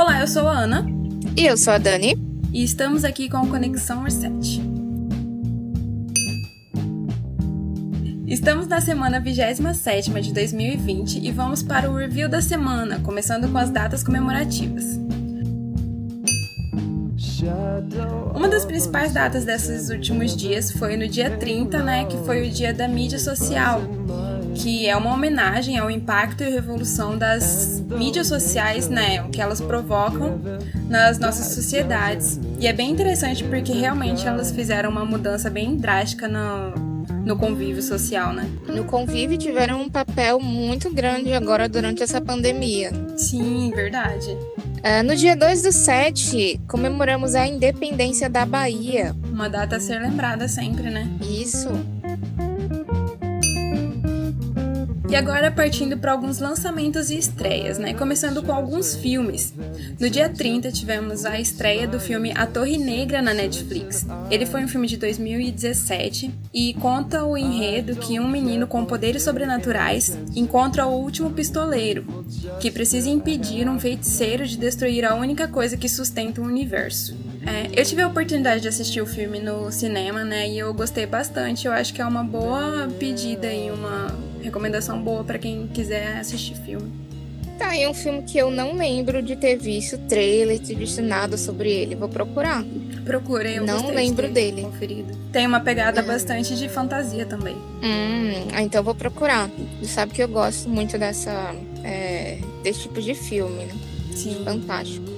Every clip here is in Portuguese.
Olá, eu sou a Ana. E eu sou a Dani. E estamos aqui com Conexão Reset. Estamos na semana 27 de 2020 e vamos para o review da semana, começando com as datas comemorativas. Uma das principais datas desses últimos dias foi no dia 30, né, que foi o dia da mídia social, que é uma homenagem ao impacto e revolução das mídias sociais, né, o que elas provocam nas nossas sociedades. E é bem interessante porque realmente elas fizeram uma mudança bem drástica no, no convívio social, né? No convívio tiveram um papel muito grande agora durante essa pandemia. Sim, verdade. Uh, no dia 2 do 7, comemoramos a independência da Bahia. Uma data a ser lembrada sempre, né? Isso. E agora partindo para alguns lançamentos e estreias, né? Começando com alguns filmes. No dia 30 tivemos a estreia do filme A Torre Negra na Netflix. Ele foi um filme de 2017 e conta o enredo que um menino com poderes sobrenaturais encontra o último pistoleiro, que precisa impedir um feiticeiro de destruir a única coisa que sustenta o universo. É, eu tive a oportunidade de assistir o filme no cinema, né? E eu gostei bastante. Eu acho que é uma boa pedida e uma recomendação boa para quem quiser assistir filme. Tá aí um filme que eu não lembro de ter visto trailer, ter visto nada sobre ele. Vou procurar. Procurei, eu não lembro de dele. Conferido. Tem uma pegada hum. bastante de fantasia também. Hum, então vou procurar. Você sabe que eu gosto muito dessa é, desse tipo de filme, né? Sim. Fantástico.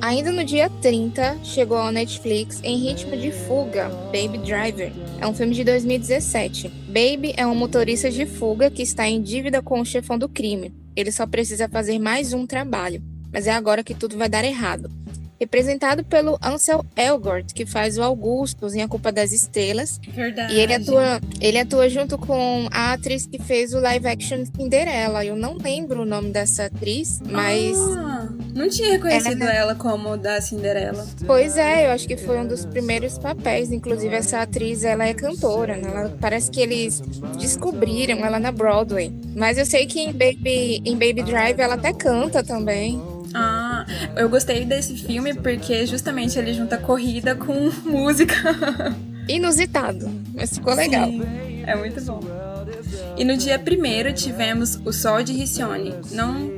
Ainda no dia 30, chegou ao Netflix Em Ritmo de Fuga, Baby Driver. É um filme de 2017. Baby é um motorista de fuga que está em dívida com o chefão do crime. Ele só precisa fazer mais um trabalho, mas é agora que tudo vai dar errado representado pelo Ansel Elgort, que faz o Augustus em A Culpa das Estrelas. Verdade. E ele atua, ele atua junto com a atriz que fez o live action Cinderela. Eu não lembro o nome dessa atriz, mas. Ah, não tinha reconhecido ela... ela como da Cinderela. Pois é, eu acho que foi um dos primeiros papéis. Inclusive, essa atriz ela é cantora, né? Ela, parece que eles descobriram ela na Broadway. Mas eu sei que em Baby, em Baby Drive ela até canta também. Eu gostei desse filme porque justamente ele junta corrida com música. Inusitado, mas ficou legal. Sim, é muito bom. E no dia primeiro tivemos o Sol de Riccione. Não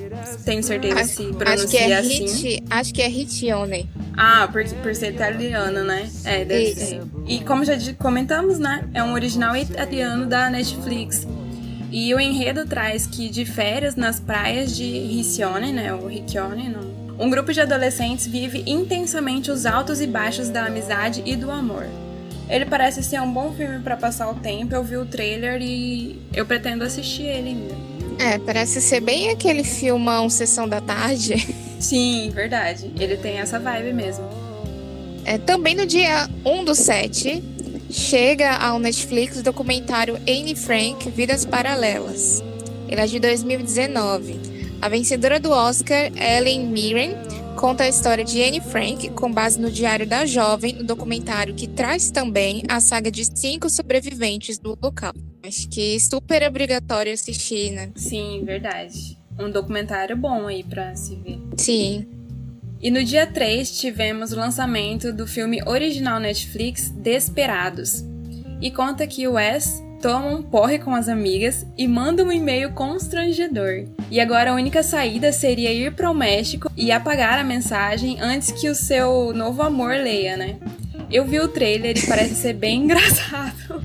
tenho certeza acho, se pronuncia acho que é assim. Hit, acho que é Riccione. Ah, por, por ser italiano, né? É, deve Isso. ser. E como já comentamos, né? É um original italiano da Netflix. E o enredo traz que de férias nas praias de Riccione, né, o Riccione, não. Um grupo de adolescentes vive intensamente os altos e baixos da amizade e do amor. Ele parece ser um bom filme para passar o tempo. Eu vi o trailer e eu pretendo assistir ele ainda. É, parece ser bem aquele filmão Sessão da Tarde. Sim, verdade. Ele tem essa vibe mesmo. É, também no dia 1 do 7, chega ao Netflix o documentário Anne Frank Vidas Paralelas. Ele é de 2019. A vencedora do Oscar, Ellen Mirren, conta a história de Anne Frank com base no Diário da Jovem, no documentário que traz também a saga de cinco sobreviventes do local. Acho que super obrigatório assistir, né? Sim, verdade. Um documentário bom aí pra se ver. Sim. E no dia 3 tivemos o lançamento do filme original Netflix Desperados. E conta que o Wes toma um porre com as amigas e manda um e-mail constrangedor. E agora a única saída seria ir para o México e apagar a mensagem antes que o seu novo amor leia, né? Eu vi o trailer e parece ser bem engraçado.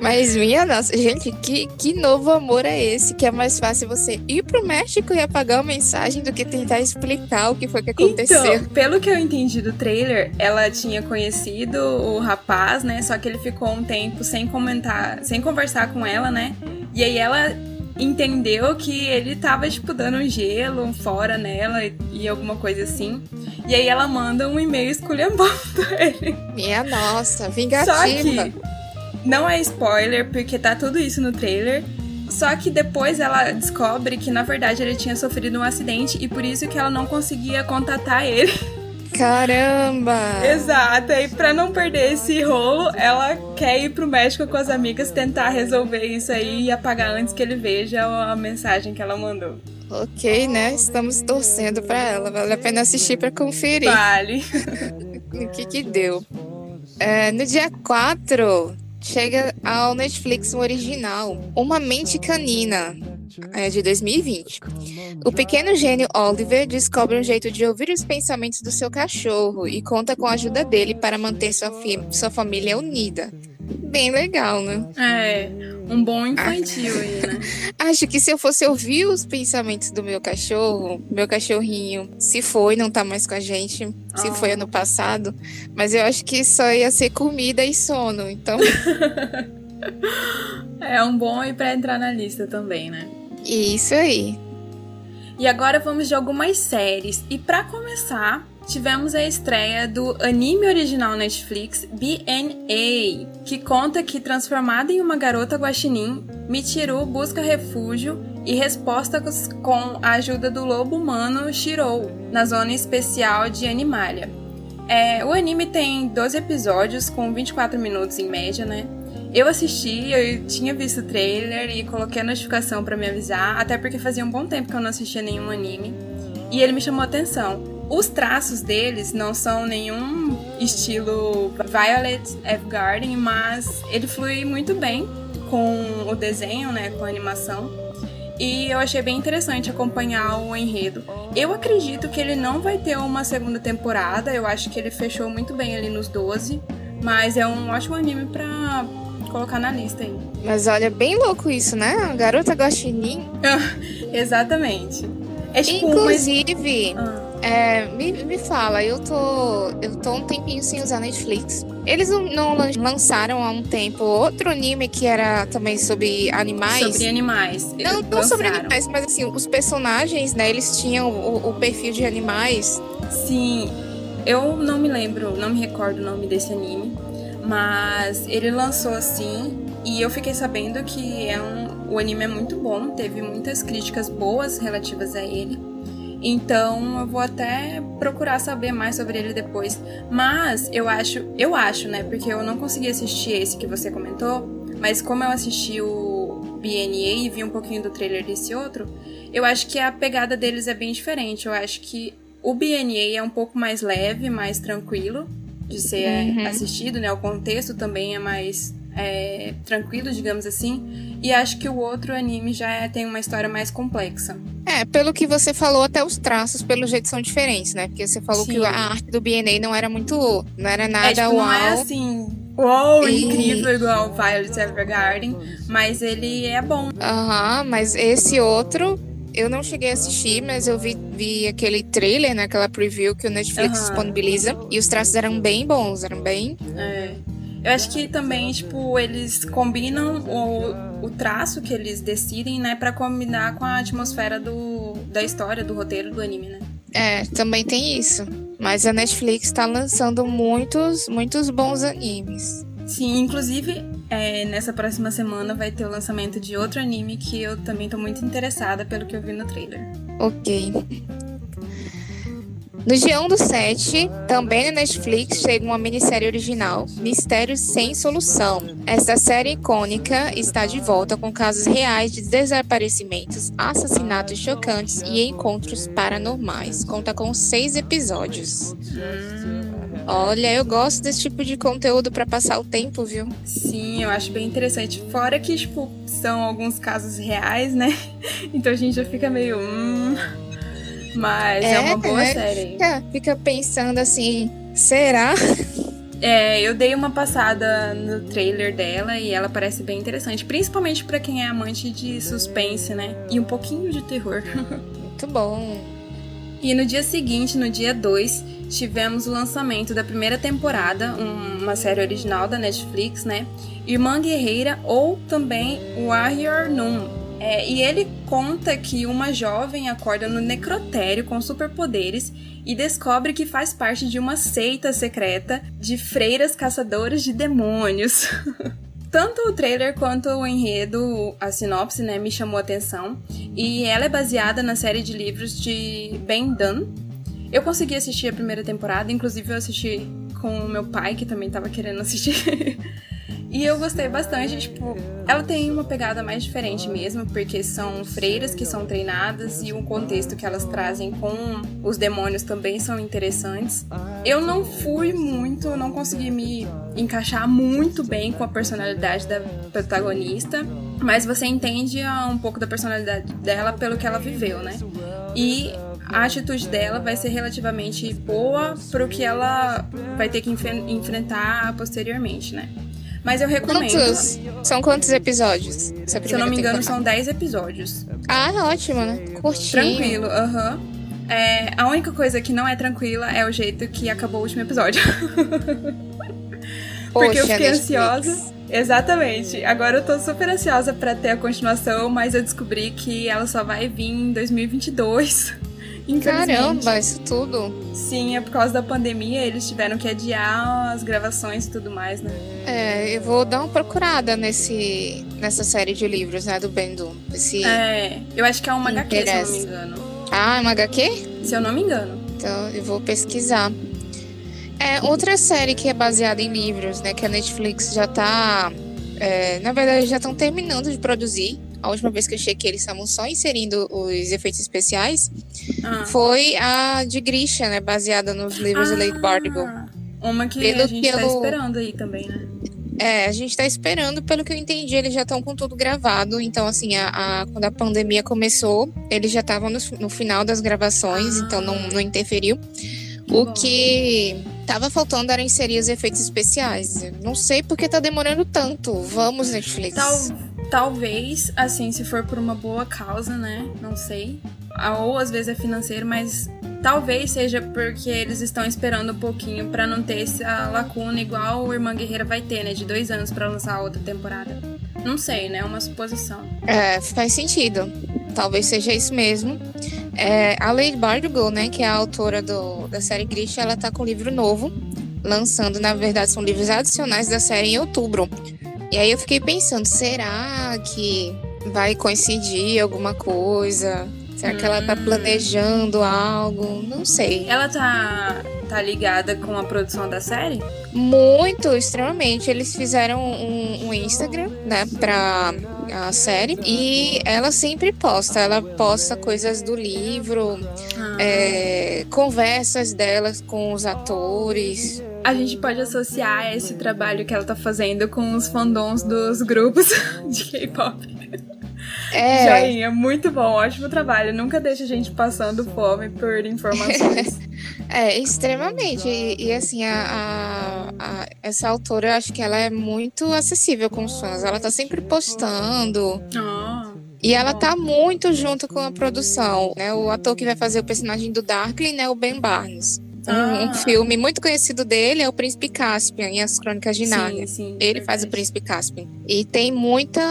Mas minha nossa, gente, que, que novo amor é esse? Que é mais fácil você ir pro México e apagar a mensagem do que tentar explicar o que foi que aconteceu. Então, pelo que eu entendi do trailer, ela tinha conhecido o rapaz, né? Só que ele ficou um tempo sem comentar, sem conversar com ela, né? E aí ela entendeu que ele tava, tipo, dando um gelo fora nela e, e, alguma coisa assim. E aí ela manda um e-mail esculhambando ele. Minha nossa, vingativa. Só que não é spoiler, porque tá tudo isso no trailer. Só que depois ela descobre que na verdade ele tinha sofrido um acidente e por isso que ela não conseguia contatar ele. Caramba! Exato, e pra não perder esse rolo, ela quer ir pro México com as amigas tentar resolver isso aí e apagar antes que ele veja a mensagem que ela mandou. Ok, né? Estamos torcendo para ela. Vale a pena assistir para conferir. Vale. o que que deu. É, no dia 4, chega ao Netflix o original, Uma Mente Canina, é, de 2020. O pequeno gênio Oliver descobre um jeito de ouvir os pensamentos do seu cachorro e conta com a ajuda dele para manter sua, sua família unida. Bem legal, né? É, um bom infantil ah. aí, né? Acho que se eu fosse ouvir os pensamentos do meu cachorro, meu cachorrinho se foi, não tá mais com a gente, se oh. foi ano passado, mas eu acho que só ia ser comida e sono, então. é um bom aí pra entrar na lista também, né? Isso aí. E agora vamos de algumas séries. E para começar, tivemos a estreia do anime original Netflix BNA, que conta que transformada em uma garota guaxinim, Michiru busca refúgio e respostas com a ajuda do lobo humano Shirou, na zona especial de Animalia. É, o anime tem 12 episódios com 24 minutos em média, né? Eu assisti, eu tinha visto o trailer e coloquei a notificação para me avisar, até porque fazia um bom tempo que eu não assistia nenhum anime. E ele me chamou a atenção. Os traços deles não são nenhum estilo Violet Evergarden, mas ele flui muito bem com o desenho, né, com a animação. E eu achei bem interessante acompanhar o enredo. Eu acredito que ele não vai ter uma segunda temporada, eu acho que ele fechou muito bem ali nos 12, mas é um ótimo anime pra colocar na lista aí. Mas olha, bem louco isso, né? A garota guaxinim. Exatamente. É tipo Inclusive, ah. É, me, me fala, eu tô, eu tô um tempinho sem usar Netflix. Eles não, não, lançaram há um tempo outro anime que era também sobre animais? Sobre animais. Não, não sobre animais, mas assim, os personagens, né, eles tinham o, o perfil de animais. Sim, eu não me lembro, não me recordo o nome desse anime, mas ele lançou assim e eu fiquei sabendo que é um, o anime é muito bom, teve muitas críticas boas relativas a ele. Então eu vou até procurar saber mais sobre ele depois. Mas eu acho, eu acho, né? Porque eu não consegui assistir esse que você comentou. Mas como eu assisti o BNA e vi um pouquinho do trailer desse outro, eu acho que a pegada deles é bem diferente. Eu acho que o BNA é um pouco mais leve, mais tranquilo de ser uhum. assistido, né? O contexto também é mais é, tranquilo, digamos assim. E acho que o outro anime já é, tem uma história mais complexa. É, pelo que você falou, até os traços, pelo jeito, são diferentes, né? Porque você falou Sim. que a arte do BNA não era muito. Não era nada é, tipo, uau. Não é assim. Uou, e... incrível igual Violet Evergarden, mas ele é bom. Aham, uhum, mas esse outro eu não cheguei a assistir, mas eu vi, vi aquele trailer, né, aquela preview que o Netflix uhum. disponibiliza. E os traços eram bem bons, eram bem. É. Eu acho que também, tipo, eles combinam o, o traço que eles decidem, né, para combinar com a atmosfera do, da história, do roteiro do anime, né? É, também tem isso. Mas a Netflix tá lançando muitos, muitos bons animes. Sim, inclusive é, nessa próxima semana vai ter o lançamento de outro anime que eu também tô muito interessada pelo que eu vi no trailer. Ok. No dia 1 do 7, também na Netflix, chega uma minissérie original, Mistérios Sem Solução. Esta série icônica está de volta com casos reais de desaparecimentos, assassinatos chocantes e encontros paranormais. Conta com seis episódios. Olha, eu gosto desse tipo de conteúdo para passar o tempo, viu? Sim, eu acho bem interessante. Fora que, tipo, são alguns casos reais, né? Então a gente já fica meio. Hum... Mas é, é uma boa é, série. Fica, fica pensando assim, será? É, eu dei uma passada no trailer dela e ela parece bem interessante, principalmente para quem é amante de suspense, né? E um pouquinho de terror. Muito bom. E no dia seguinte, no dia 2, tivemos o lançamento da primeira temporada, uma série original da Netflix, né? Irmã Guerreira ou também Warrior Noon, é, e ele conta que uma jovem acorda no necrotério com superpoderes e descobre que faz parte de uma seita secreta de freiras caçadoras de demônios. Tanto o trailer quanto o enredo, a sinopse, né, me chamou a atenção. E ela é baseada na série de livros de Ben Dunn. Eu consegui assistir a primeira temporada, inclusive eu assisti com o meu pai, que também estava querendo assistir. E eu gostei bastante, tipo, ela tem uma pegada mais diferente mesmo, porque são freiras que são treinadas e o contexto que elas trazem com os demônios também são interessantes. Eu não fui muito, não consegui me encaixar muito bem com a personalidade da protagonista, mas você entende um pouco da personalidade dela pelo que ela viveu, né? E a atitude dela vai ser relativamente boa pro que ela vai ter que enfrentar posteriormente, né? Mas eu recomendo. Quantos? São quantos episódios? Se eu não me engano, são 10 episódios. Ah, ótimo, né? Curtinho. Tranquilo, aham. Uhum. É, a única coisa que não é tranquila é o jeito que acabou o último episódio. Porque Poxa, eu fiquei ansiosa. Exatamente. Agora eu tô super ansiosa para ter a continuação, mas eu descobri que ela só vai vir em 2022. Caramba, isso tudo. Sim, é por causa da pandemia, eles tiveram que adiar as gravações e tudo mais, né? É, eu vou dar uma procurada nesse, nessa série de livros, né, do Bendu. Esse... É, eu acho que é uma HQ, se eu não me engano. Ah, é uma HQ? Se eu não me engano. Então, eu vou pesquisar. É, outra série que é baseada em livros, né, que a Netflix já tá... É, na verdade, já estão terminando de produzir, a última vez que eu chequei, eles estavam só inserindo os efeitos especiais, ah. foi a de Grisha, né? Baseada nos livros ah, do Lady Bardugo. Uma que pelo, a gente tá pelo... tá esperando aí também, né? É, a gente tá esperando, pelo que eu entendi, eles já estão com tudo gravado. Então, assim, a, a, quando a pandemia começou, eles já estavam no, no, final das gravações, ah. então não, não interferiu. O Bom. que tava faltando era inserir os efeitos especiais. não sei porque tá demorando tanto. Vamos, Netflix. Tal, talvez, assim, se for por uma boa causa, né? Não sei. Ou às vezes é financeiro, mas talvez seja porque eles estão esperando um pouquinho para não ter essa lacuna igual o Irmã Guerreira vai ter, né? De dois anos para lançar a outra temporada. Não sei, né? É uma suposição. É, faz sentido. Talvez seja isso mesmo. É, a Lady Bardugo, né, que é a autora do, da série Grish, ela tá com um livro novo, lançando, na verdade, são livros adicionais da série em outubro. E aí eu fiquei pensando, será que vai coincidir alguma coisa? Será que ela tá hum. planejando algo? Não sei. Ela tá, tá ligada com a produção da série? Muito, extremamente. Eles fizeram um, um Instagram, né, pra a série. E ela sempre posta. Ela posta coisas do livro, ah. é, conversas delas com os atores a gente pode associar esse trabalho que ela tá fazendo com os fandoms dos grupos de K-pop. É. Joinha, muito bom, ótimo trabalho. Nunca deixa a gente passando fome por informações. é, extremamente. E, e assim, a, a, a, essa autora, eu acho que ela é muito acessível com os fãs. Ela tá sempre postando. Oh. E ela tá muito junto com a produção, né? O ator que vai fazer o personagem do Darkly, né? O Ben Barnes. Ah. Um, filme muito conhecido dele é o Príncipe Caspian em As Crônicas de Nárnia. Ele verdade. faz o Príncipe Caspian. E tem muita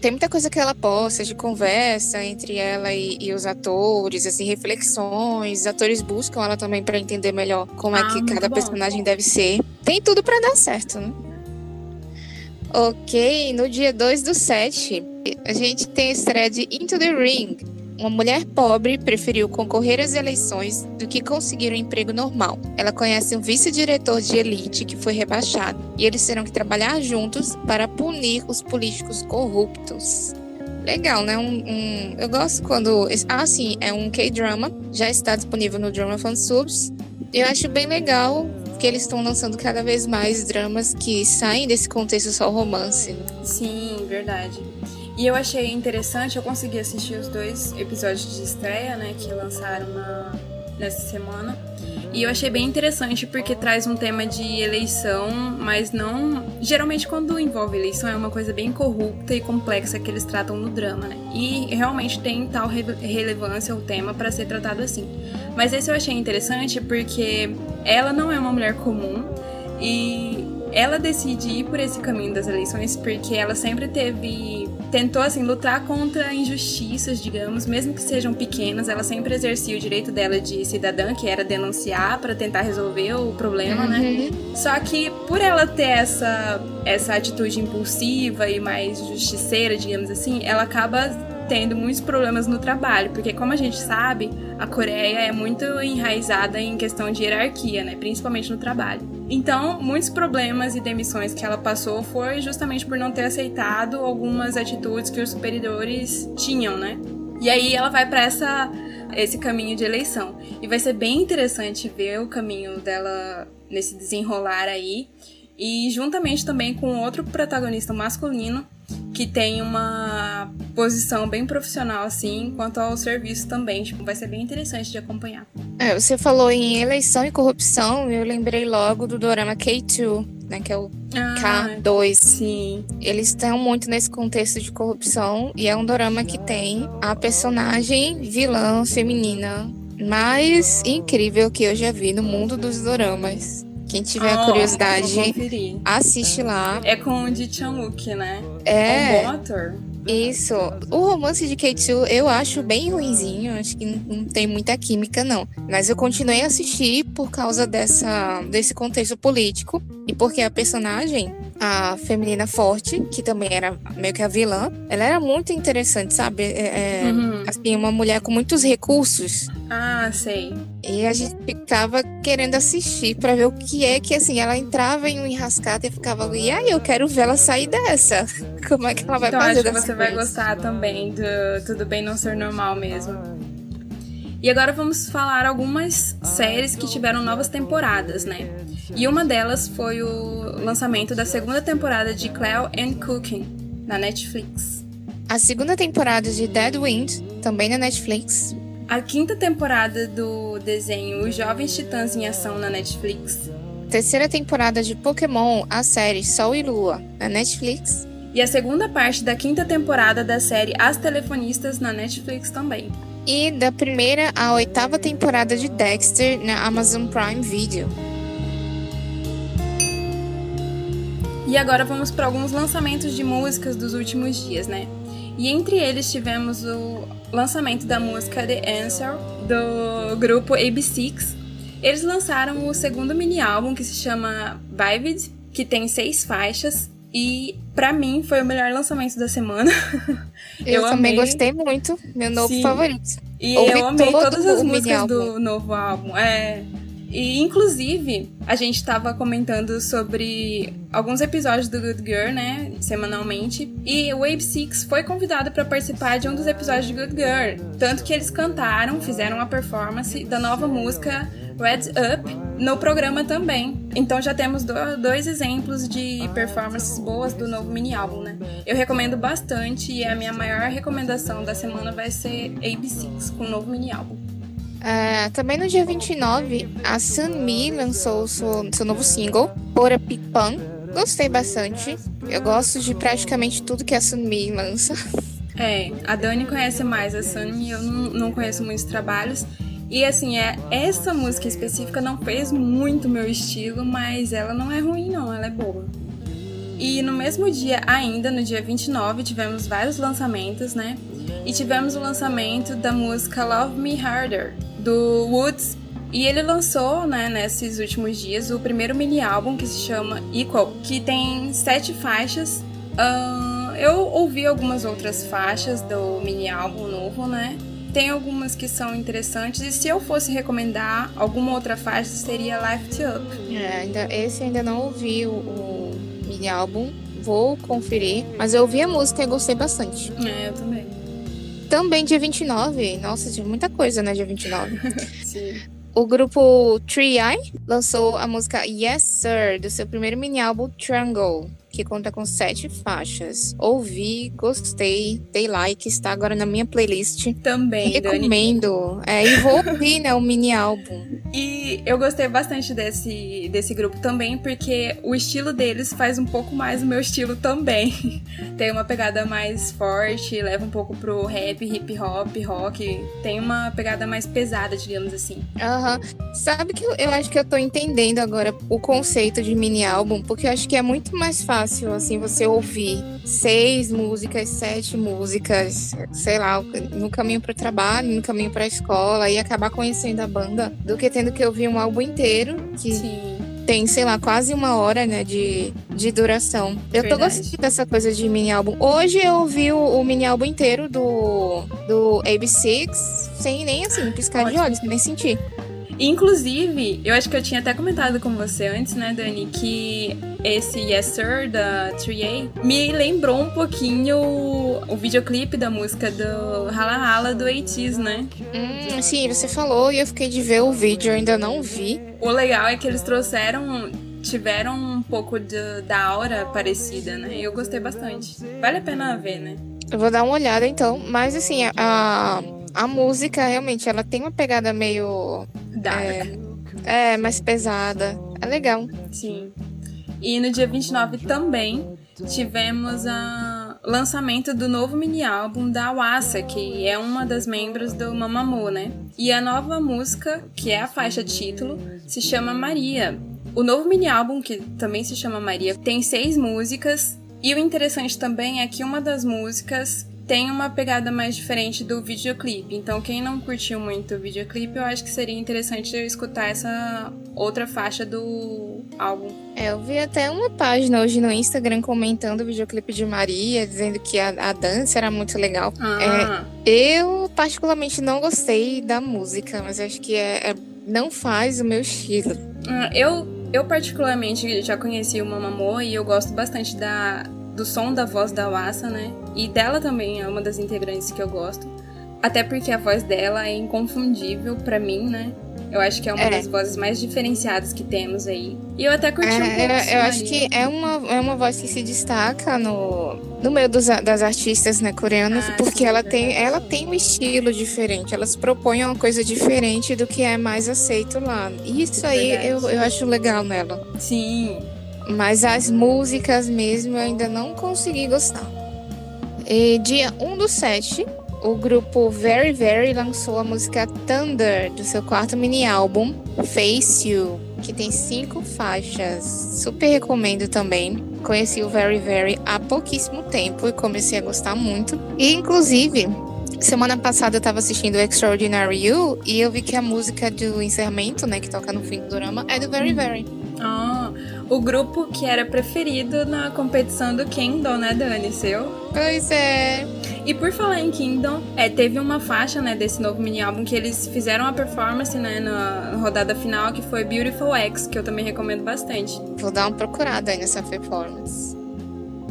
tem muita coisa que ela posta de conversa entre ela e, e, os atores, assim, reflexões. Os atores buscam ela também para entender melhor como é ah, é que cada bom. personagem deve ser. Tem tudo para dar certo, né? Ok, no dia 2 do 7, a gente tem a estreia de Into the Ring, uma mulher pobre preferiu concorrer às eleições do que conseguir um emprego normal. Ela conhece um vice-diretor de elite que foi rebaixado e eles terão que trabalhar juntos para punir os políticos corruptos. Legal, né? Um, um... eu gosto quando. Ah, sim, é um K-drama, já está disponível no Drama Fansubs. Eu acho bem legal que eles estão lançando cada vez mais dramas que saem desse contexto só romance. Sim, verdade. E eu achei interessante, eu consegui assistir os dois episódios de estreia, né, que lançaram na, nessa semana. E eu achei bem interessante porque traz um tema de eleição, mas não. Geralmente, quando envolve eleição, é uma coisa bem corrupta e complexa que eles tratam no drama, né? E realmente tem tal re relevância o tema para ser tratado assim. Mas esse eu achei interessante porque ela não é uma mulher comum e ela decide ir por esse caminho das eleições porque ela sempre teve tentou assim lutar contra injustiças, digamos, mesmo que sejam pequenas, ela sempre exercia o direito dela de cidadã, que era denunciar para tentar resolver o problema, né? uhum. né? Só que por ela ter essa essa atitude impulsiva e mais justiceira, digamos assim, ela acaba tendo muitos problemas no trabalho, porque como a gente sabe, a Coreia é muito enraizada em questão de hierarquia, né, principalmente no trabalho. Então, muitos problemas e demissões que ela passou foi justamente por não ter aceitado algumas atitudes que os superiores tinham, né? E aí ela vai para essa esse caminho de eleição. E vai ser bem interessante ver o caminho dela nesse desenrolar aí. E juntamente também com outro protagonista masculino que tem uma posição bem profissional, assim, quanto ao serviço também. Tipo, vai ser bem interessante de acompanhar. É, você falou em eleição e corrupção, eu lembrei logo do dorama K2, né, que é o ah, K2. Sim. Eles estão muito nesse contexto de corrupção e é um dorama que tem a personagem vilã feminina mais incrível que eu já vi no mundo dos doramas. Quem tiver oh, curiosidade, assiste lá. É com o Ji Chan-wook, né? É. é um bom ator. Isso. O romance de K2 eu acho bem ruinzinho. Acho que não tem muita química, não. Mas eu continuei a assistir por causa dessa, desse contexto político. E porque a personagem, a feminina forte, que também era meio que a vilã, ela era muito interessante, sabe? É, é uhum. Assim, uma mulher com muitos recursos. Ah, sei. E a gente ficava querendo assistir para ver o que é que, assim, ela entrava em um enrascado e ficava ali, ai, eu quero ver ela sair dessa. Como é que ela vai então, fazer acho que você vai gostar também do Tudo Bem Não Ser Normal mesmo. E agora vamos falar algumas séries que tiveram novas temporadas, né? E uma delas foi o lançamento da segunda temporada de Cleo and Cooking na Netflix. A segunda temporada de Dead Wind, também na Netflix. A quinta temporada do desenho Os Jovens Titãs em Ação na Netflix. Terceira temporada de Pokémon, a série Sol e Lua, na Netflix. E a segunda parte da quinta temporada da série As Telefonistas na Netflix também. E da primeira à oitava temporada de Dexter na Amazon Prime Video. E agora vamos para alguns lançamentos de músicas dos últimos dias, né? E entre eles tivemos o lançamento da música The Answer do grupo AB6. Eles lançaram o segundo mini álbum que se chama Vivid, que tem seis faixas e para mim foi o melhor lançamento da semana. eu, eu também amei. gostei muito, meu novo Sim. favorito. E Ouvi eu amei todas as músicas do novo álbum. É, e, inclusive, a gente estava comentando sobre alguns episódios do Good Girl, né? Semanalmente. E o Wave Six foi convidado para participar de um dos episódios de Good Girl. Tanto que eles cantaram, fizeram uma performance da nova música Red Up no programa também. Então já temos dois exemplos de performances boas do novo mini álbum, né? Eu recomendo bastante e a minha maior recomendação da semana vai ser AB6 com o novo mini álbum. Uh, também no dia 29, a Sunmi lançou seu, seu novo single, Pora Pipan. Gostei bastante. Eu gosto de praticamente tudo que a Sunmi lança. É, a Dani conhece mais a Sunmi, eu não, não conheço muitos trabalhos. E assim, é, essa música específica não fez muito meu estilo, mas ela não é ruim não, ela é boa. E no mesmo dia ainda, no dia 29, tivemos vários lançamentos, né? E tivemos o lançamento da música Love Me Harder, do Woods. E ele lançou, né, nesses últimos dias, o primeiro mini álbum que se chama Equal, que tem sete faixas. Uh, eu ouvi algumas outras faixas do mini álbum novo, né? Tem algumas que são interessantes e se eu fosse recomendar alguma outra faixa seria Lift Up. É, ainda, esse ainda não ouvi o, o mini álbum, vou conferir, mas eu ouvi a música e gostei bastante. É, eu também. Também dia 29, nossa, tinha muita coisa, né, dia 29. Sim. O grupo Tree Eye lançou a música Yes Sir do seu primeiro mini álbum Triangle que conta com sete faixas. Ouvi, gostei, dei like, está agora na minha playlist. Também, Recomendo. É, e vou ouvir, né, o mini álbum. E eu gostei bastante desse, desse grupo também, porque o estilo deles faz um pouco mais o meu estilo também. tem uma pegada mais forte, leva um pouco pro rap, hip hop, rock. Tem uma pegada mais pesada, digamos assim. Aham. Uhum. Sabe que eu, eu acho que eu tô entendendo agora o conceito de mini álbum, porque eu acho que é muito mais fácil fácil, assim, você ouvir seis músicas, sete músicas, sei lá, no caminho para o trabalho, no caminho para a escola e acabar conhecendo a banda, do que tendo que ouvir um álbum inteiro, que Sim. tem, sei lá, quase uma hora, né, de, de duração. Eu Verdade. tô gostando dessa coisa de mini álbum. Hoje eu ouvi o, o mini álbum inteiro do, do AB6, sem nem, assim, piscar Ótimo. de olhos, nem sentir. Inclusive, eu acho que eu tinha até comentado com você antes, né, Dani, que esse Yes Sir da 3A me lembrou um pouquinho o videoclipe da música do Hala Hala do 80 né? Hum, sim, você falou e eu fiquei de ver o vídeo, eu ainda não vi. O legal é que eles trouxeram tiveram um pouco de, da aura parecida, né? E eu gostei bastante. Vale a pena ver, né? Eu vou dar uma olhada então, mas assim, a, a música realmente ela tem uma pegada meio Dark. É, é mais pesada. É legal. Sim. E no dia 29 também tivemos o lançamento do novo mini álbum da Wassa, que é uma das membros do Mamamoo, né? E a nova música, que é a faixa título, se chama Maria. O novo mini álbum, que também se chama Maria, tem seis músicas. E o interessante também é que uma das músicas tem uma pegada mais diferente do videoclipe. Então, quem não curtiu muito o videoclipe, eu acho que seria interessante escutar essa outra faixa do álbum. É, eu vi até uma página hoje no Instagram comentando o videoclipe de Maria, dizendo que a, a dança era muito legal. Ah. É, eu, particularmente, não gostei da música, mas acho que é, é não faz o meu estilo. Ah, eu, eu, particularmente, já conheci o Mamamoo e eu gosto bastante da, do som da voz da Wassa, né? E dela também é uma das integrantes que eu gosto. Até porque a voz dela é inconfundível para mim, né? Eu acho que é uma é. das vozes mais diferenciadas que temos aí. E eu até curti é, um pouco. Eu, eu acho que é uma, é uma voz que se destaca no, no meio dos, das artistas né, coreanas, ah, porque sim, ela, tem, ela tem um estilo diferente. Elas propõem uma coisa diferente do que é mais aceito lá. E isso aí eu, eu acho legal nela. Sim. Mas as músicas mesmo eu ainda não consegui gostar. E dia 1 do 7, o grupo Very Very lançou a música Thunder do seu quarto mini álbum Face You, que tem cinco faixas. Super recomendo também. Conheci o Very Very há pouquíssimo tempo e comecei a gostar muito. E inclusive, semana passada eu tava assistindo Extraordinary You e eu vi que a música do encerramento, né, que toca no fim do drama, é do Very Very. Ah, o grupo que era preferido na competição do Kingdom, né, Dani? Seu? Pois é. E por falar em Kingdom, é, teve uma faixa, né, desse novo mini álbum que eles fizeram a performance, né, na rodada final, que foi Beautiful X, que eu também recomendo bastante. Vou dar uma procurada aí nessa performance.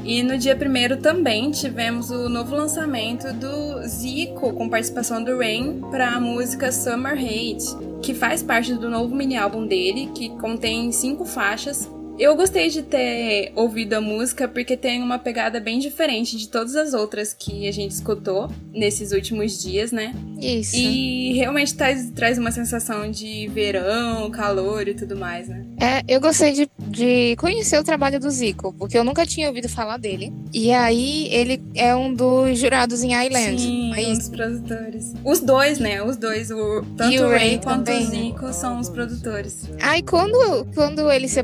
E no dia primeiro também tivemos o novo lançamento do Zico, com participação do Rain, para a música Summer Hate, que faz parte do novo mini álbum dele, que contém cinco faixas eu gostei de ter ouvido a música porque tem uma pegada bem diferente de todas as outras que a gente escutou nesses últimos dias, né? Isso. E realmente traz, traz uma sensação de verão, calor e tudo mais, né? É, eu gostei de, de conhecer o trabalho do Zico, porque eu nunca tinha ouvido falar dele. E aí ele é um dos jurados em Island. Sim, é um dos produtores. Os dois, né? Os dois, o, tanto e o Ray, Ray quanto também. o Zico são os produtores. Aí quando, quando eles se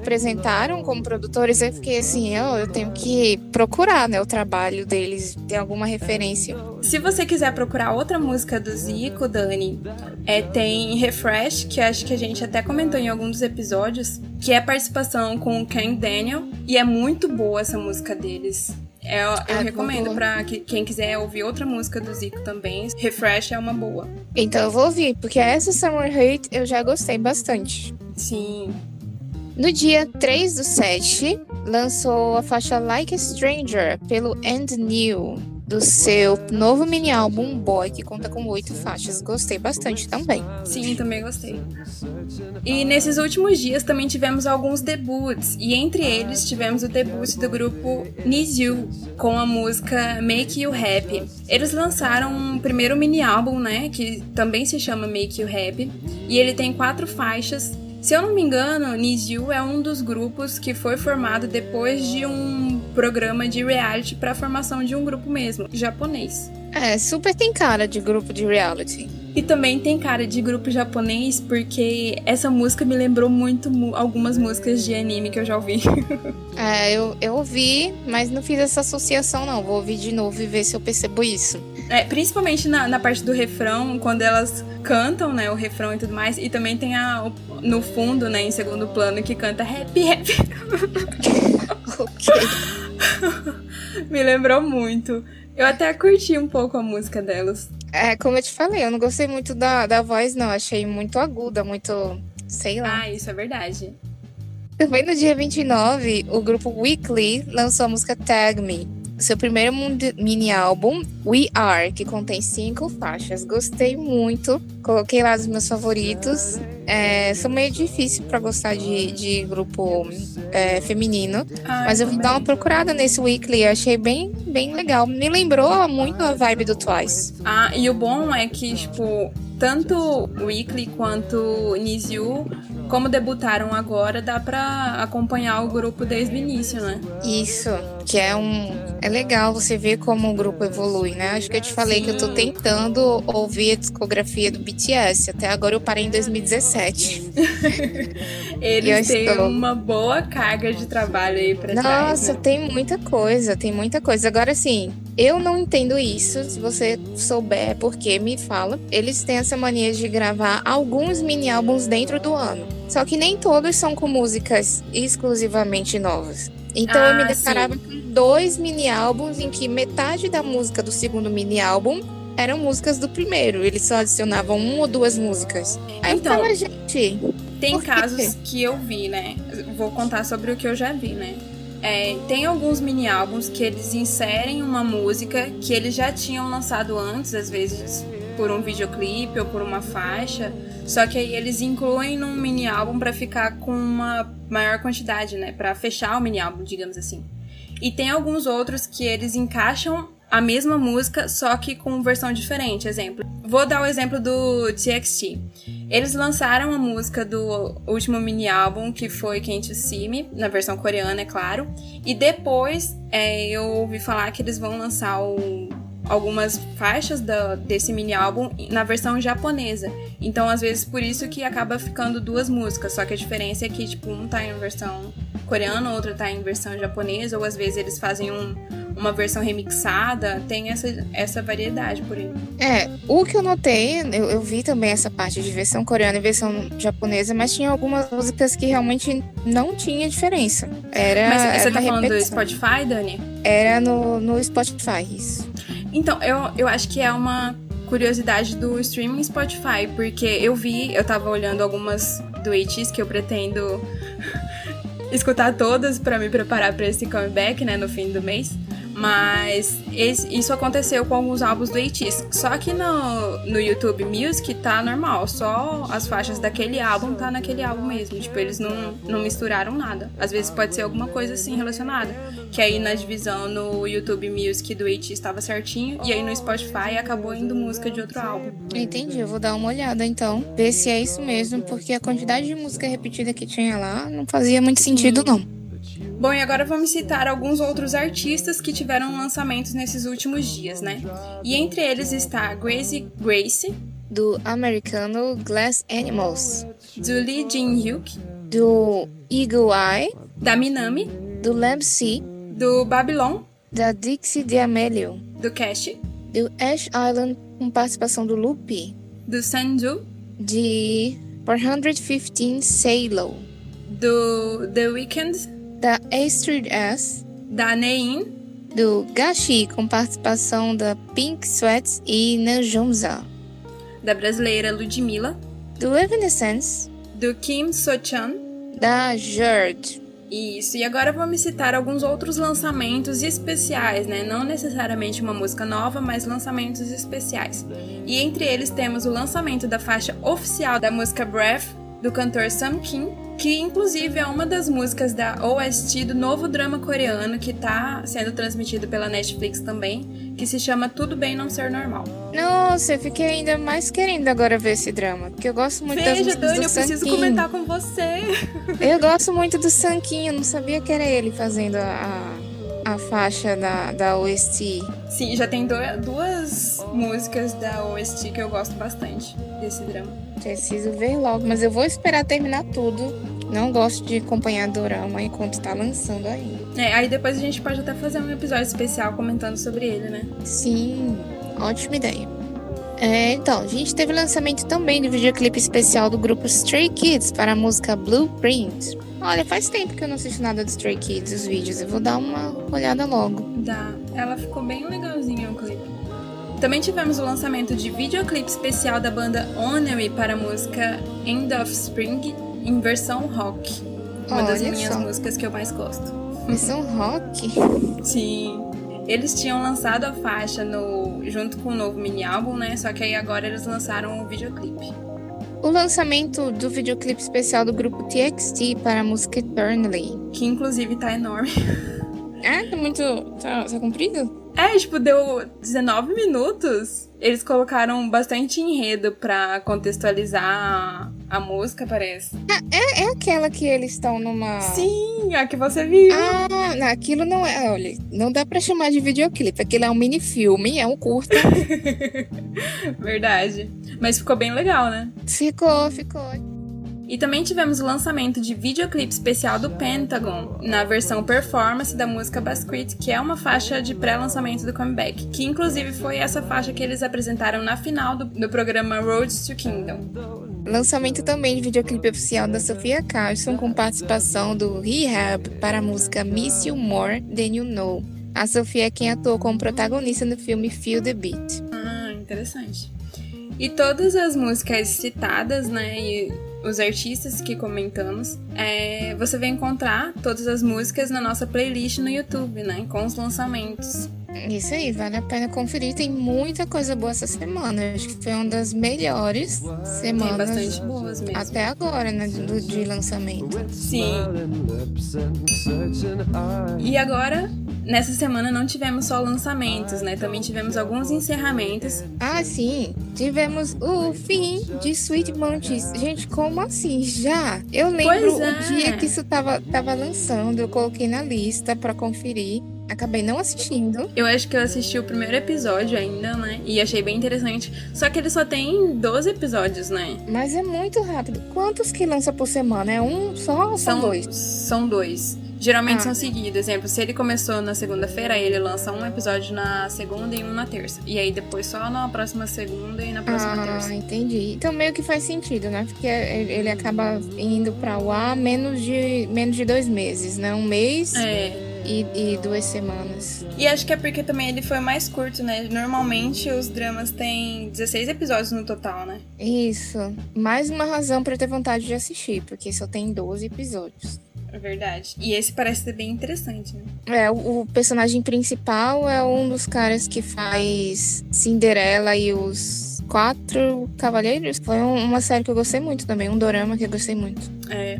como produtores, eu fiquei assim, eu, eu tenho que procurar, né, o trabalho deles, ter alguma referência. Se você quiser procurar outra música do Zico, Dani, é, tem Refresh, que acho que a gente até comentou em alguns dos episódios, que é participação com o Ken Daniel, e é muito boa essa música deles. É, eu, eu ah, recomendo para quem quiser ouvir outra música do Zico também. Refresh é uma boa. Então eu vou ouvir, porque essa Summer Hate eu já gostei bastante. Sim. No dia 3 do 7, lançou a faixa Like a Stranger pelo And New, do seu novo mini álbum Boy, que conta com oito faixas. Gostei bastante também. Sim, também gostei. E nesses últimos dias também tivemos alguns debuts, e entre eles tivemos o debut do grupo Nizu com a música Make You Happy. Eles lançaram um primeiro mini álbum, né, que também se chama Make You Happy, e ele tem quatro faixas se eu não me engano, Niziu é um dos grupos que foi formado depois de um programa de reality para a formação de um grupo mesmo, japonês. É, super tem cara de grupo de reality. E também tem cara de grupo japonês porque essa música me lembrou muito algumas músicas de anime que eu já ouvi. é, eu, eu ouvi, mas não fiz essa associação não. Vou ouvir de novo e ver se eu percebo isso. É, principalmente na, na parte do refrão, quando elas cantam, né, o refrão e tudo mais. E também tem a, no fundo, né, em segundo plano, que canta happy, happy. ok. Me lembrou muito. Eu até curti um pouco a música delas. É, como eu te falei, eu não gostei muito da, da voz, não. Achei muito aguda, muito. sei lá. Ah, isso é verdade. Também no dia 29, o grupo Weekly lançou a música Tag Me seu primeiro mini álbum, We Are, que contém cinco faixas. Gostei muito, coloquei lá os meus favoritos. É, sou meio difícil para gostar de, de grupo é, feminino, Ai, mas eu vim dar uma procurada nesse Weekly, achei bem, bem legal. Me lembrou muito a vibe do Twice. Ah, e o bom é que, tipo, tanto Weekly quanto Niziu, como debutaram agora, dá pra acompanhar o grupo desde o início, né? Isso, que é um. É legal você ver como o grupo evolui, né? Acho que eu te falei Sim. que eu tô tentando ouvir a discografia do BTS. Até agora eu parei em 2017. Eles têm estou. uma boa carga de trabalho aí pra trás. Nossa, né? tem muita coisa, tem muita coisa. Agora sim, eu não entendo isso. Se você souber por que, me fala. Eles têm essa mania de gravar alguns mini álbuns dentro do ano. Só que nem todos são com músicas exclusivamente novas. Então eu me Ah, deparava com dois mini álbuns em que metade da música do segundo mini álbum eram músicas do primeiro. Eles só adicionavam uma ou duas músicas. Aí Então, gente. Tem casos que eu vi, né? Vou contar sobre o que eu já vi, né? É, tem alguns mini álbuns que eles inserem uma música que eles já tinham lançado antes, às vezes por um videoclipe ou por uma faixa. Só que aí eles incluem num mini álbum pra ficar com uma maior quantidade, né? Pra fechar o mini álbum, digamos assim. E tem alguns outros que eles encaixam a mesma música, só que com versão diferente. Exemplo. Vou dar o exemplo do TXT. Eles lançaram a música do último mini álbum, que foi Can't You See Me, na versão coreana, é claro. E depois é, eu ouvi falar que eles vão lançar o- algumas faixas da- desse mini álbum na versão japonesa. Então, às vezes, por isso que acaba ficando duas músicas. Só que a diferença é que, tipo, um tá em versão coreana, outro tá em versão japonesa, ou às vezes eles fazem um- uma versão remixada. Tem essa, essa variedade por aí. É, o que eu notei, eu, eu vi também essa parte de versão coreana e versão japonesa, mas tinha algumas músicas que realmente não tinha diferença. Era, Mas era você tá uma falando do repetição. Spotify, Dani? Era no, no Spotify, isso. Então, eu, eu acho que é uma curiosidade do streaming Spotify, porque eu vi, eu tava olhando algumas do ATs que eu pretendo escutar todas pra me preparar pra esse comeback, né, no fim do mês. Mas esse- isso aconteceu com alguns álbuns do ATs. Só que no, no YouTube Music tá normal, só as faixas daquele álbum tá naquele álbum mesmo. Tipo, eles não, não misturaram nada. Às vezes pode ser alguma coisa assim relacionada. Que aí na divisão no YouTube Music do AT estava certinho, e aí no Spotify acabou indo música de outro álbum. Entendi, eu vou dar uma olhada então, ver se é isso mesmo, porque a quantidade de música repetida que tinha lá não fazia muito sentido, não. Bom, e agora vamos citar alguns outros artistas que tiveram lançamentos nesses últimos dias, né? E entre eles está Gracie Grace, Do americano Glass Animals, do Lee Jin-hyuk, do Eagle Eye, da Minami, do Lamb C, do Babylon, da Dixie D'Amelio, do Cash, do Ash Island com participação do Lupi, do Sanju, de 415 Salo, do The Weeknd, da Astrid S, da Nein, do Gashi com participação da Pink Sweats e Najumza, da brasileira Ludmilla, do Evanescence, do Kim So-chan, da Jerd, Isso, e agora vamos citar alguns outros lançamentos especiais, né? Não necessariamente uma música nova, mas lançamentos especiais. E entre eles temos o lançamento da faixa oficial da música Breath, do cantor Sam Kim, que inclusive é uma das músicas da OST do novo drama coreano que tá sendo transmitido pela Netflix também, que se chama Tudo Bem Não Ser Normal. Nossa, eu fiquei ainda mais querendo agora ver esse drama, porque eu gosto muito das Veja, músicas Dani, do eu preciso Sankin. comentar com você. Eu gosto muito do Sanquinho, não sabia que era ele fazendo a, a faixa da, da OST. Sim, já tem do- duas músicas da OST que eu gosto bastante desse drama. Preciso ver logo, mas eu vou esperar terminar tudo. Não gosto de acompanhar dorama enquanto tá lançando ainda. É, aí depois a gente pode até fazer um episódio especial comentando sobre ele, né? Sim, ótima ideia. É, então, a gente teve lançamento também do videoclipe especial do grupo Stray Kids para a música Blueprint. Olha, faz tempo que eu não assisto nada do Stray Kids, os vídeos. Eu vou dar uma olhada logo. Da... Ela ficou bem legalzinha o clipe. Também tivemos o lançamento de videoclipe especial da banda Honorary para a música End of Spring em versão rock. Uma Olha das minhas só. músicas que eu mais gosto. Versão rock? Sim. Eles tinham lançado a faixa no junto com o novo mini álbum, né? Só que aí agora eles lançaram o videoclipe. O lançamento do videoclipe especial do grupo TXT para a música Eternally. Que inclusive tá enorme. Ah, tá muito. Tá, tá comprido? É, tipo, deu 19 minutos. Eles colocaram bastante enredo pra contextualizar a, música, parece. É aquela que eles estão numa. Sim, a que você viu. Ah, não, aquilo não é. Olha, não dá pra chamar de videoclipe. Aquilo é um mini filme, é um curta. Verdade. Mas ficou bem legal, né? ficou, ficou. E também tivemos o lançamento de videoclipe especial do Pentagon, na versão performance da música Basquet, que é uma faixa de pré-lançamento do comeback, que inclusive foi essa faixa que eles apresentaram na final do, do programa Road to Kingdom. Lançamento também de videoclipe oficial da Sofia Carson com participação do Rehab para a música Miss You More Than You Know. A Sofia é quem atuou como protagonista no filme Feel the Beat. Ah, interessante. E todas as músicas citadas, né, e os artistas que comentamos, é, você vai encontrar todas as músicas na nossa playlist no YouTube, né, com os lançamentos. Isso aí, vale a pena conferir. Tem muita coisa boa essa semana. Acho que foi uma das melhores Tem semanas bastante boas mesmo. até agora, né? Do, de lançamento. Sim. E agora, nessa semana não tivemos só lançamentos, né? Também tivemos alguns encerramentos. Ah, sim. Tivemos o fim de Sweet Montes. Gente, como assim? Já? Eu lembro é. o dia que isso tava, tava lançando. Eu coloquei na lista pra conferir. Acabei não assistindo. Eu acho que eu assisti o primeiro episódio ainda, né? E achei bem interessante. Só que ele só tem 12 episódios, né? Mas é muito rápido. Quantos que lança por semana? É um só ou são dois? São dois. Geralmente Ah. são seguidos. Exemplo, se ele começou na segunda-feira, ele lança um episódio na segunda e um na terça. E aí depois só na próxima segunda e na próxima Ah, terça. entendi. Então meio que faz sentido, né? Porque ele acaba indo pra lá menos de, menos de dois meses, né? Um mês É. e, e duas semanas. E acho que é porque também ele foi mais curto, né? Normalmente os dramas têm 16 episódios no total, né? Isso. Mais uma razão pra eu ter vontade de assistir, porque só tem 12 episódios. É verdade. E esse parece ser bem interessante, né? É, o, o personagem principal é um dos caras que faz Cinderela e os Quatro Cavaleiros. Foi um- uma série que eu gostei muito também, um dorama que eu gostei muito. É.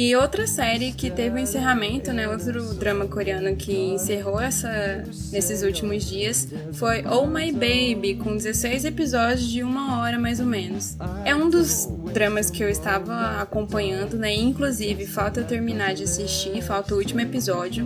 E outra série que teve o encerramento, né? Outro drama coreano que encerrou essa nesses últimos dias foi Oh My Baby, com 16 episódios de uma hora mais ou menos. É um dos dramas que eu estava acompanhando, né? Inclusive, falta eu terminar de assistir, falta o último episódio.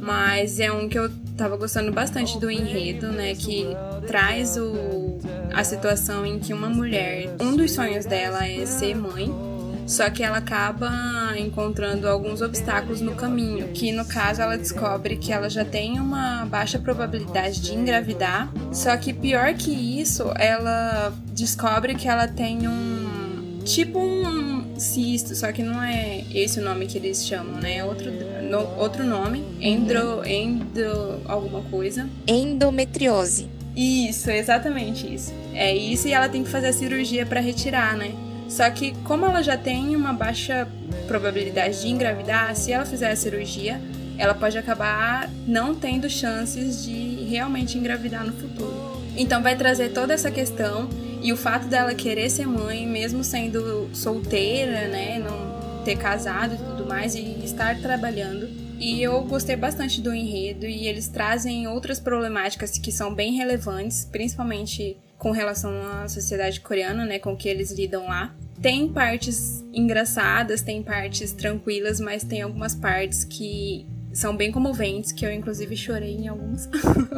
Mas é um que eu tava gostando bastante do enredo, né? Que traz o, a situação em que uma mulher, um dos sonhos dela é ser mãe. Só que ela acaba encontrando alguns obstáculos no caminho, que no caso ela descobre que ela já tem uma baixa probabilidade de engravidar. Só que pior que isso, ela descobre que ela tem um tipo um cisto, só que não é esse o nome que eles chamam, né? É outro no- outro nome, endro, endo alguma coisa. Endometriose. Isso, exatamente isso. É isso e ela tem que fazer a cirurgia para retirar, né? Só que como ela já tem uma baixa probabilidade de engravidar, se ela fizer a cirurgia, ela pode acabar não tendo chances de realmente engravidar no futuro. Então vai trazer toda essa questão e o fato dela querer ser mãe, mesmo sendo solteira, né, não ter casado e tudo mais e estar trabalhando. E eu gostei bastante do enredo e eles trazem outras problemáticas que são bem relevantes, principalmente com relação à sociedade coreana, né, com que eles lidam lá. Tem partes engraçadas, tem partes tranquilas, mas tem algumas partes que são bem comoventes, que eu inclusive chorei em alguns.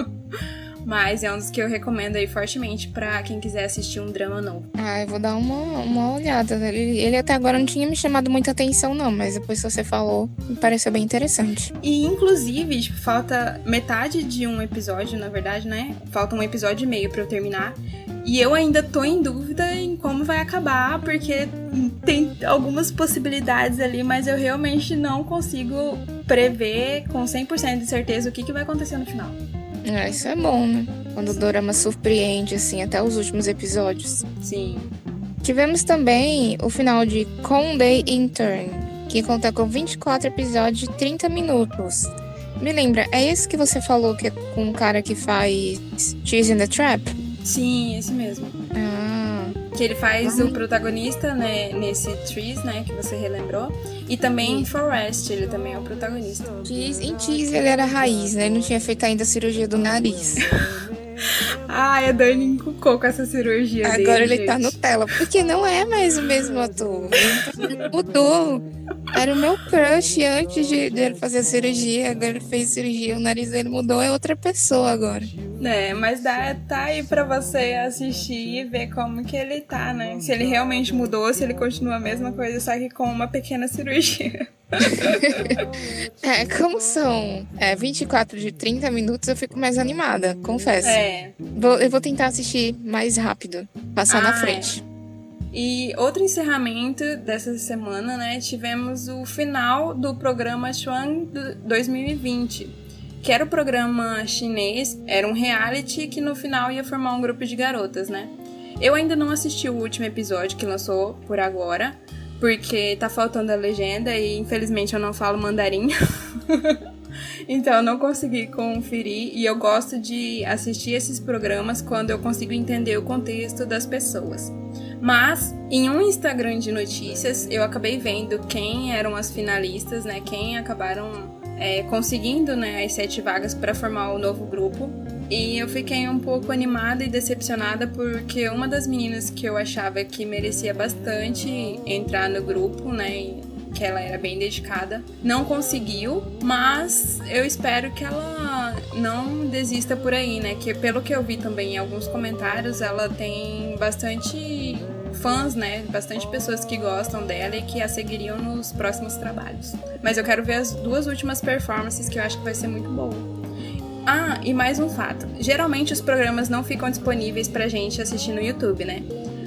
mas é um dos que eu recomendo aí fortemente pra quem quiser assistir um drama novo. Ah, eu vou dar uma, uma olhada. Ele, ele até agora não tinha me chamado muita atenção, não, mas depois que você falou, me pareceu bem interessante. E inclusive, tipo, falta metade de um episódio, na verdade, né? Falta um episódio e meio pra eu terminar. E eu ainda tô em dúvida em como vai acabar, porque tem algumas possibilidades ali, mas eu realmente não consigo prever com 100% de certeza o que, que vai acontecer no final. Ah, isso é bom, né? Quando o dorama surpreende, assim, até os últimos episódios. Sim. Tivemos também o final de Conde Intern, que conta com 24 episódios de 30 minutos. Me lembra, é esse que você falou que é com o cara que faz Cheese in the Trap? Sim, esse mesmo. Ah, Que ele faz o protagonista, né, nesse Trees, né, que você relembrou. E também em Forest, ele também é o protagonista. Cheese, em Cheese ele era raiz, né? Ele não tinha feito ainda a cirurgia do nariz. Ai, a Dani encucou com essa cirurgia dele, Agora ele tá gente. Nutella, porque não é mais o mesmo ator. Mudou. Era o meu crush antes de, ele fazer a cirurgia. Agora ele fez cirurgia, o nariz dele mudou, é outra pessoa agora. É, mas dá, tá aí pra você assistir e ver como que ele tá, né? Se ele realmente mudou, se ele continua a mesma coisa, só que com uma pequena cirurgia. É, como são é, 24 de 30 minutos, eu fico mais animada, confesso. É. Vou- eu vou tentar assistir mais rápido, passar na Ah, frente. E outro encerramento dessa semana, né? Tivemos o final do programa do 2020, que era o programa chinês, era um reality que no final ia formar um grupo de garotas, né? Eu ainda não assisti o último episódio que lançou por agora, porque tá faltando a legenda e infelizmente eu não falo mandarim. Então eu não consegui conferir e eu gosto de assistir esses programas quando eu consigo entender o contexto das pessoas. Mas em um Instagram de notícias eu acabei vendo quem eram as finalistas, né? Quem acabaram é, conseguindo né, as sete vagas para formar o novo grupo. E eu fiquei um pouco animada e decepcionada porque uma das meninas que eu achava que merecia bastante entrar no grupo, né? que ela era bem dedicada, não conseguiu, mas eu espero que ela não desista por aí, né? Que pelo que eu vi também em alguns comentários, ela tem bastante fãs, né? Bastante pessoas que gostam dela e que a seguiriam nos próximos trabalhos. Mas eu quero ver as duas últimas performances que eu acho que vai ser muito boa. Ah, e mais um fato. Geralmente os programas não ficam disponíveis pra gente assistir no YouTube, né?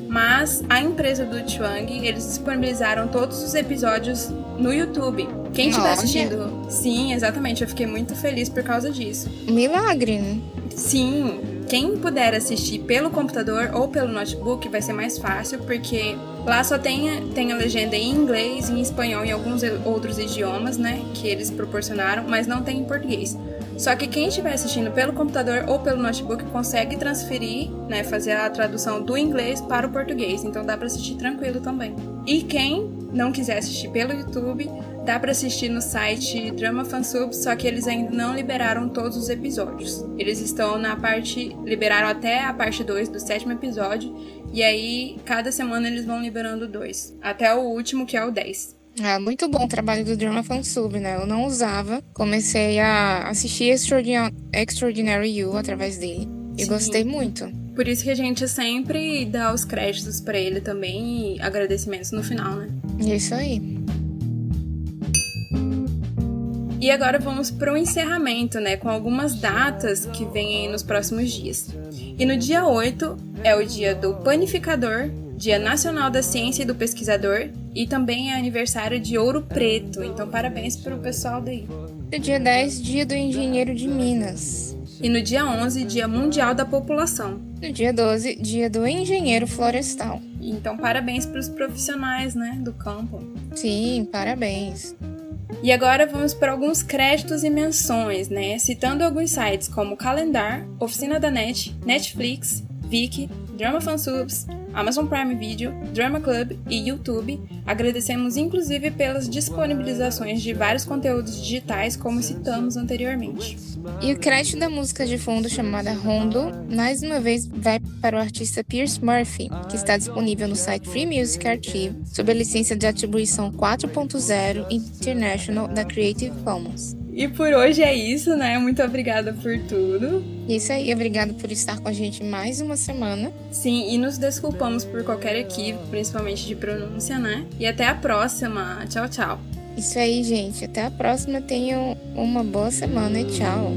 Mas a empresa do Chuang, eles disponibilizaram todos os episódios no YouTube. Quem estiver assistindo. Sim, exatamente. Eu fiquei muito feliz por causa disso. Milagre, né? Sim, quem puder assistir pelo computador ou pelo notebook vai ser mais fácil, porque lá só tem, tem a legenda em inglês, em espanhol e alguns outros idiomas, né, que eles proporcionaram, mas não tem em português. Só que quem estiver assistindo pelo computador ou pelo notebook consegue transferir, né, fazer a tradução do inglês para o português, então dá para assistir tranquilo também. E quem não quiser assistir pelo YouTube, dá para assistir no site Drama Fansub, só que eles ainda não liberaram todos os episódios. Eles estão na parte liberaram até a parte 2 do sétimo episódio, e aí cada semana eles vão liberando dois, até o último que é o 10. Ah, muito bom o trabalho do Drama Fansub, né? Eu não usava. Comecei a assistir Extraordinary, Extraordinary You através dele. E Sim. gostei muito. Por isso que a gente sempre dá os créditos para ele também e agradecimentos no final, né? É isso aí. E agora vamos para o encerramento, né? Com algumas datas que vêm aí nos próximos dias. E no dia 8 é o dia do panificador, Dia Nacional da Ciência e do Pesquisador, e também é aniversário de Ouro Preto. Então, parabéns para o pessoal daí. No dia 10, dia do engenheiro de Minas. E no dia 11, Dia Mundial da População. No dia 12, dia do engenheiro florestal. Então, parabéns para os profissionais, né, do campo. Sim, parabéns. E agora vamos para alguns créditos e menções, né? Citando alguns sites como Calendar, Oficina da Net, Netflix, Viki, Drama Fansubs, Amazon Prime Video, Drama Club e YouTube. Agradecemos inclusive pelas disponibilizações de vários conteúdos digitais, como citamos anteriormente. E o crédito da música de fundo chamada Rondo, mais uma vez vai para o artista Pierce Murphy, que está disponível no site Free Music Archive, sob a licença de atribuição 4.0 International da Creative Commons. E por hoje é isso, né? Muito obrigada por tudo. Isso aí, obrigado por estar com a gente mais uma semana. Sim, e nos desculpamos por qualquer equívoco, principalmente de pronúncia, né? E até a próxima. Tchau, tchau. Isso aí, gente. Até a próxima. Tenham uma boa semana e tchau.